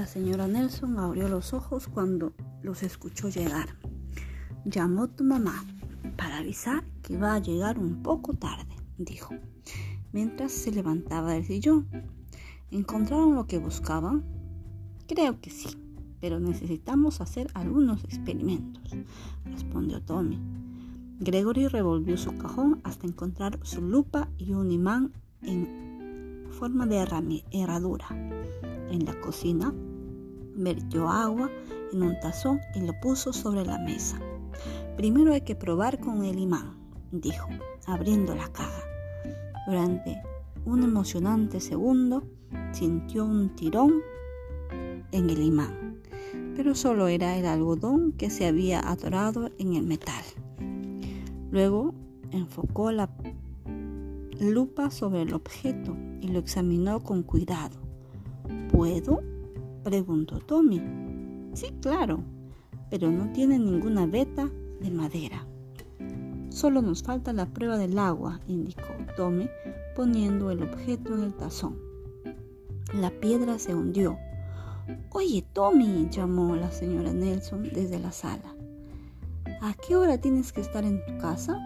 La señora Nelson abrió los ojos cuando los escuchó llegar. Llamó tu mamá para avisar que va a llegar un poco tarde, dijo, mientras se levantaba del sillón. ¿Encontraron lo que buscaban? Creo que sí, pero necesitamos hacer algunos experimentos, respondió Tommy. Gregory revolvió su cajón hasta encontrar su lupa y un imán en forma de herradura. En la cocina, vertió agua en un tazón y lo puso sobre la mesa. Primero hay que probar con el imán, dijo, abriendo la caja. Durante un emocionante segundo, sintió un tirón en el imán, pero solo era el algodón que se había atorado en el metal. Luego enfocó la lupa sobre el objeto y lo examinó con cuidado. ¿Puedo? Preguntó Tommy. Sí, claro, pero no tiene ninguna veta de madera. Solo nos falta la prueba del agua, indicó Tommy, poniendo el objeto en el tazón. La piedra se hundió. Oye, Tommy, llamó la señora Nelson desde la sala. ¿A qué hora tienes que estar en tu casa?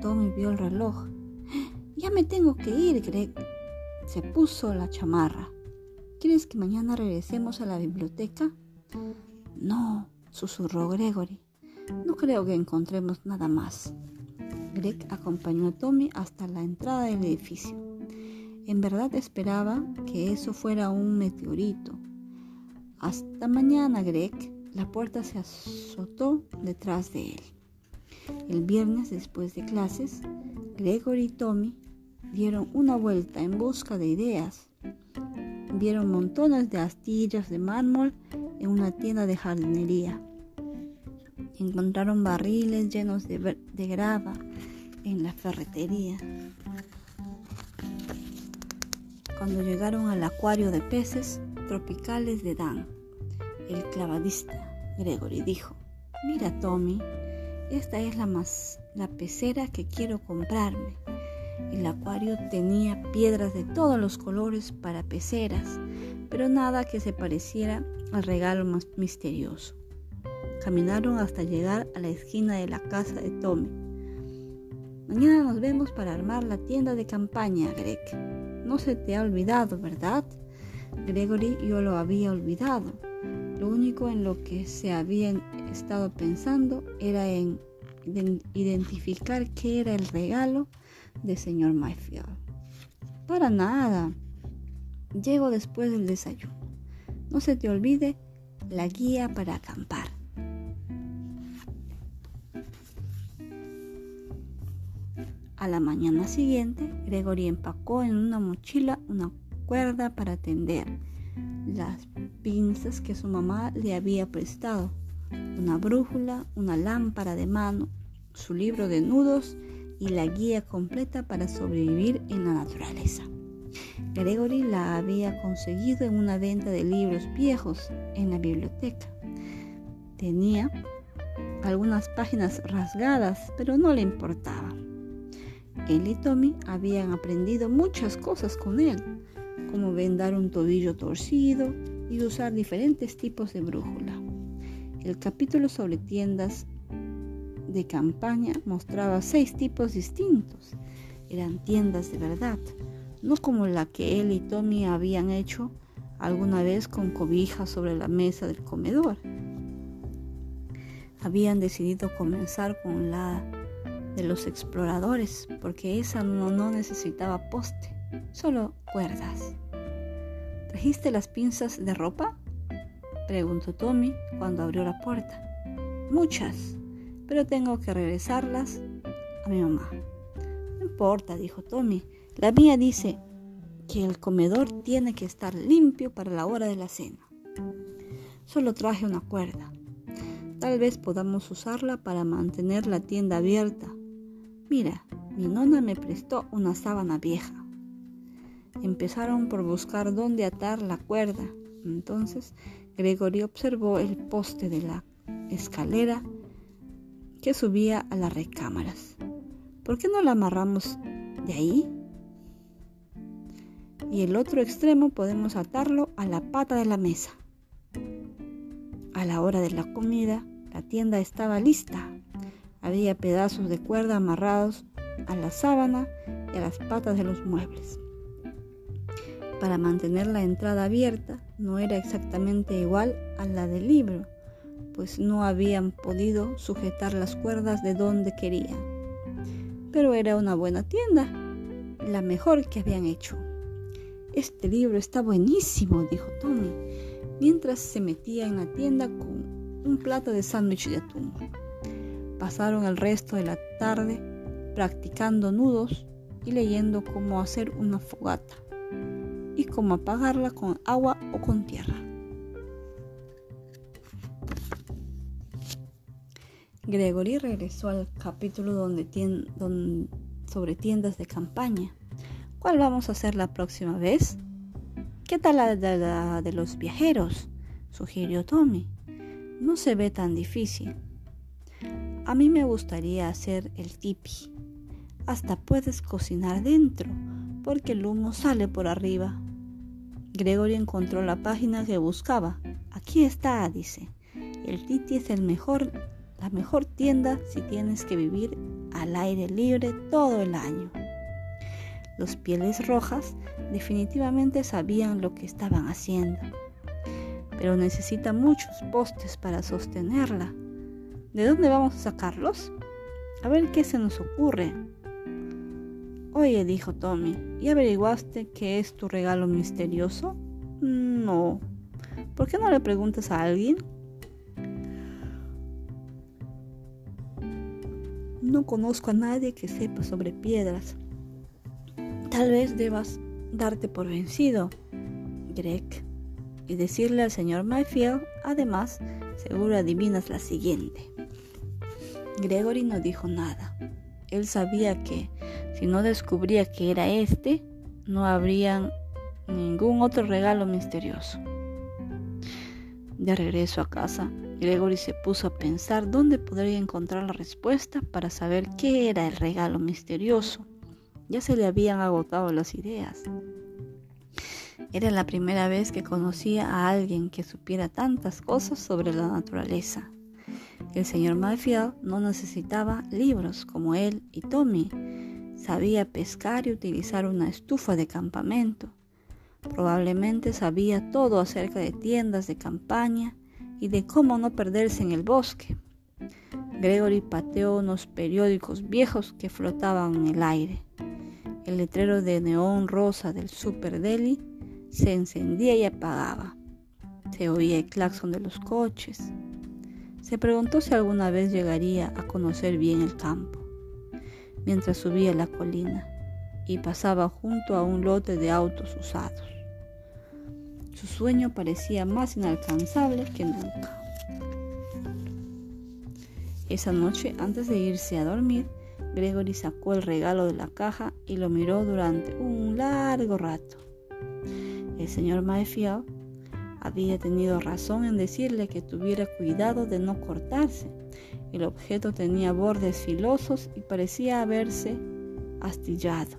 Tommy vio el reloj. Ya me tengo que ir, Greg. Se puso la chamarra. ¿Quieres que mañana regresemos a la biblioteca? No, susurró Gregory. No creo que encontremos nada más. Greg acompañó a Tommy hasta la entrada del edificio. En verdad esperaba que eso fuera un meteorito. Hasta mañana, Greg. La puerta se azotó detrás de él. El viernes, después de clases, Gregory y Tommy dieron una vuelta en busca de ideas. Vieron montones de astillas de mármol en una tienda de jardinería. Encontraron barriles llenos de, grava en la ferretería. Cuando llegaron al acuario de peces tropicales de Dan, el clavadista Gregory dijo, mira Tommy, esta es la, más, la pecera que quiero comprarme. El acuario tenía piedras de todos los colores para peceras, pero nada que se pareciera al regalo más misterioso. Caminaron hasta llegar a la esquina de la casa de Tommy. Mañana nos vemos para armar la tienda de campaña, Greg. No se te ha olvidado, ¿verdad? Gregory yo lo había olvidado. Lo único en lo que se había estado pensando era en identificar qué era el regalo de señor Mayfield. Para nada. Llego después del desayuno. No se te olvide la guía para acampar. A la mañana siguiente, Gregory empacó en una mochila una cuerda para tender, las pinzas que su mamá le había prestado, una brújula, una lámpara de mano, su libro de nudos y la guía completa para sobrevivir en la naturaleza. Gregory la había conseguido en una venta de libros viejos en la biblioteca. Tenía algunas páginas rasgadas, pero no le importaba. Él y Tommy habían aprendido muchas cosas con él, como vendar un tobillo torcido y usar diferentes tipos de brújula. El capítulo sobre tiendas de campaña mostraba seis tipos distintos. Eran tiendas de verdad, no como la que él y Tommy habían hecho alguna vez con cobijas sobre la mesa del comedor. Habían decidido comenzar con la de los exploradores, porque esa no, necesitaba poste, solo cuerdas. ¿Trajiste las pinzas de ropa? preguntó Tommy cuando abrió la puerta. Muchas, pero tengo que regresarlas a mi mamá. No importa, dijo Tommy. La mía dice que el comedor tiene que estar limpio para la hora de la cena. Solo traje una cuerda. Tal vez podamos usarla para mantener la tienda abierta Mira, mi nona me prestó una sábana vieja. Empezaron por buscar dónde atar la cuerda. Entonces Gregory observó el poste de la escalera subía a las recámaras. ¿Por qué no la amarramos de ahí? Y el otro extremo podemos atarlo a la pata de la mesa. la hora de la comida, la tienda estaba lista. Había pedazos de cuerda amarrados a la sábana y a las patas de los muebles. Para mantener la entrada abierta no era exactamente igual a la del libro, pues no habían podido sujetar las cuerdas de donde querían. Pero era una buena tienda, la mejor que habían hecho. Este libro está buenísimo, dijo Tommy, mientras se metía en la tienda con un plato de sándwich de atún. Pasaron el resto de la tarde practicando nudos y leyendo cómo hacer una fogata y cómo apagarla con agua o con tierra. Gregory regresó al capítulo donde sobre tiendas de campaña. ¿Cuál vamos a hacer la próxima vez? ¿Qué tal la de, la de los viajeros? sugirió Tommy. No se ve tan difícil. A mí me gustaría hacer el tipi. Hasta puedes cocinar dentro, porque el humo sale por arriba. Gregory encontró la página que buscaba. Aquí está, dice. El Titi es el mejor, la mejor tienda si tienes que vivir al aire libre todo el año. Los pieles rojas definitivamente sabían lo que estaban haciendo, pero necesita muchos postes para sostenerla. ¿De dónde vamos a sacarlos? A ver qué se nos ocurre. Oye, dijo Tommy, ¿y averiguaste qué es tu regalo misterioso? No. ¿Por qué no le preguntas a alguien? No conozco a nadie que sepa sobre piedras. Tal vez debas darte por vencido, Greg, y decirle al señor Mayfield, además, seguro adivinas la siguiente. Gregory no dijo nada. Él sabía que si no descubría que era este, no habría ningún otro regalo misterioso. De regreso a casa, Gregory se puso a pensar dónde podría encontrar la respuesta para saber qué era el regalo misterioso. Ya se le habían agotado las ideas. Era la primera vez que conocía a alguien que supiera tantas cosas sobre la naturaleza. El señor Mayfield no necesitaba libros como él y Tommy Sabía pescar y utilizar una estufa de campamento. Probablemente sabía todo acerca de tiendas de campaña y de cómo no perderse en el bosque. Gregory pateó unos periódicos viejos que flotaban en el aire. El letrero de neón rosa del Super Deli se encendía y apagaba. Se oía el claxon de los coches. Se preguntó si alguna vez llegaría a conocer bien el campo mientras subía la colina y pasaba junto a un lote de autos usados. Su sueño parecía más inalcanzable que nunca. Esa noche, antes de irse a dormir, Gregory sacó el regalo de la caja y lo miró durante un largo rato. El señor Mayfield había tenido razón en decirle que tuviera cuidado de no cortarse el objeto tenía bordes filosos y parecía haberse astillado.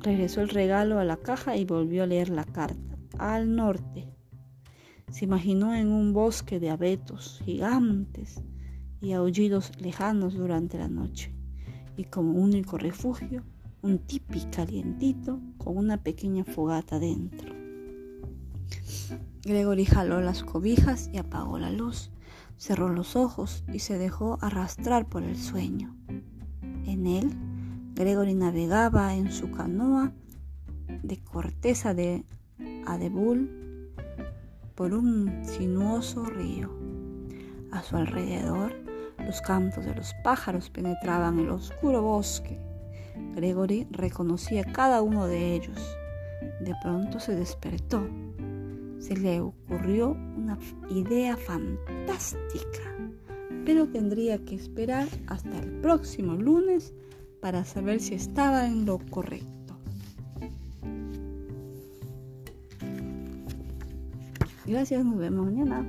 Regresó el regalo a la caja y volvió a leer la carta. Al norte. Se imaginó en un bosque de abetos gigantes y aullidos lejanos durante la noche. Y como único refugio, un tipi calientito con una pequeña fogata dentro. Gregory jaló las cobijas y apagó la luz. Cerró los ojos y se dejó arrastrar por el sueño. En él, Gregory navegaba en su canoa de corteza de adebul por un sinuoso río. A su alrededor, los cantos de los pájaros penetraban el oscuro bosque. Gregory reconocía cada uno de ellos. De pronto se despertó se le ocurrió una idea fantástica, pero tendría que esperar hasta el próximo lunes para saber si estaba en lo correcto. 娱乐新闻特别忙，念呢。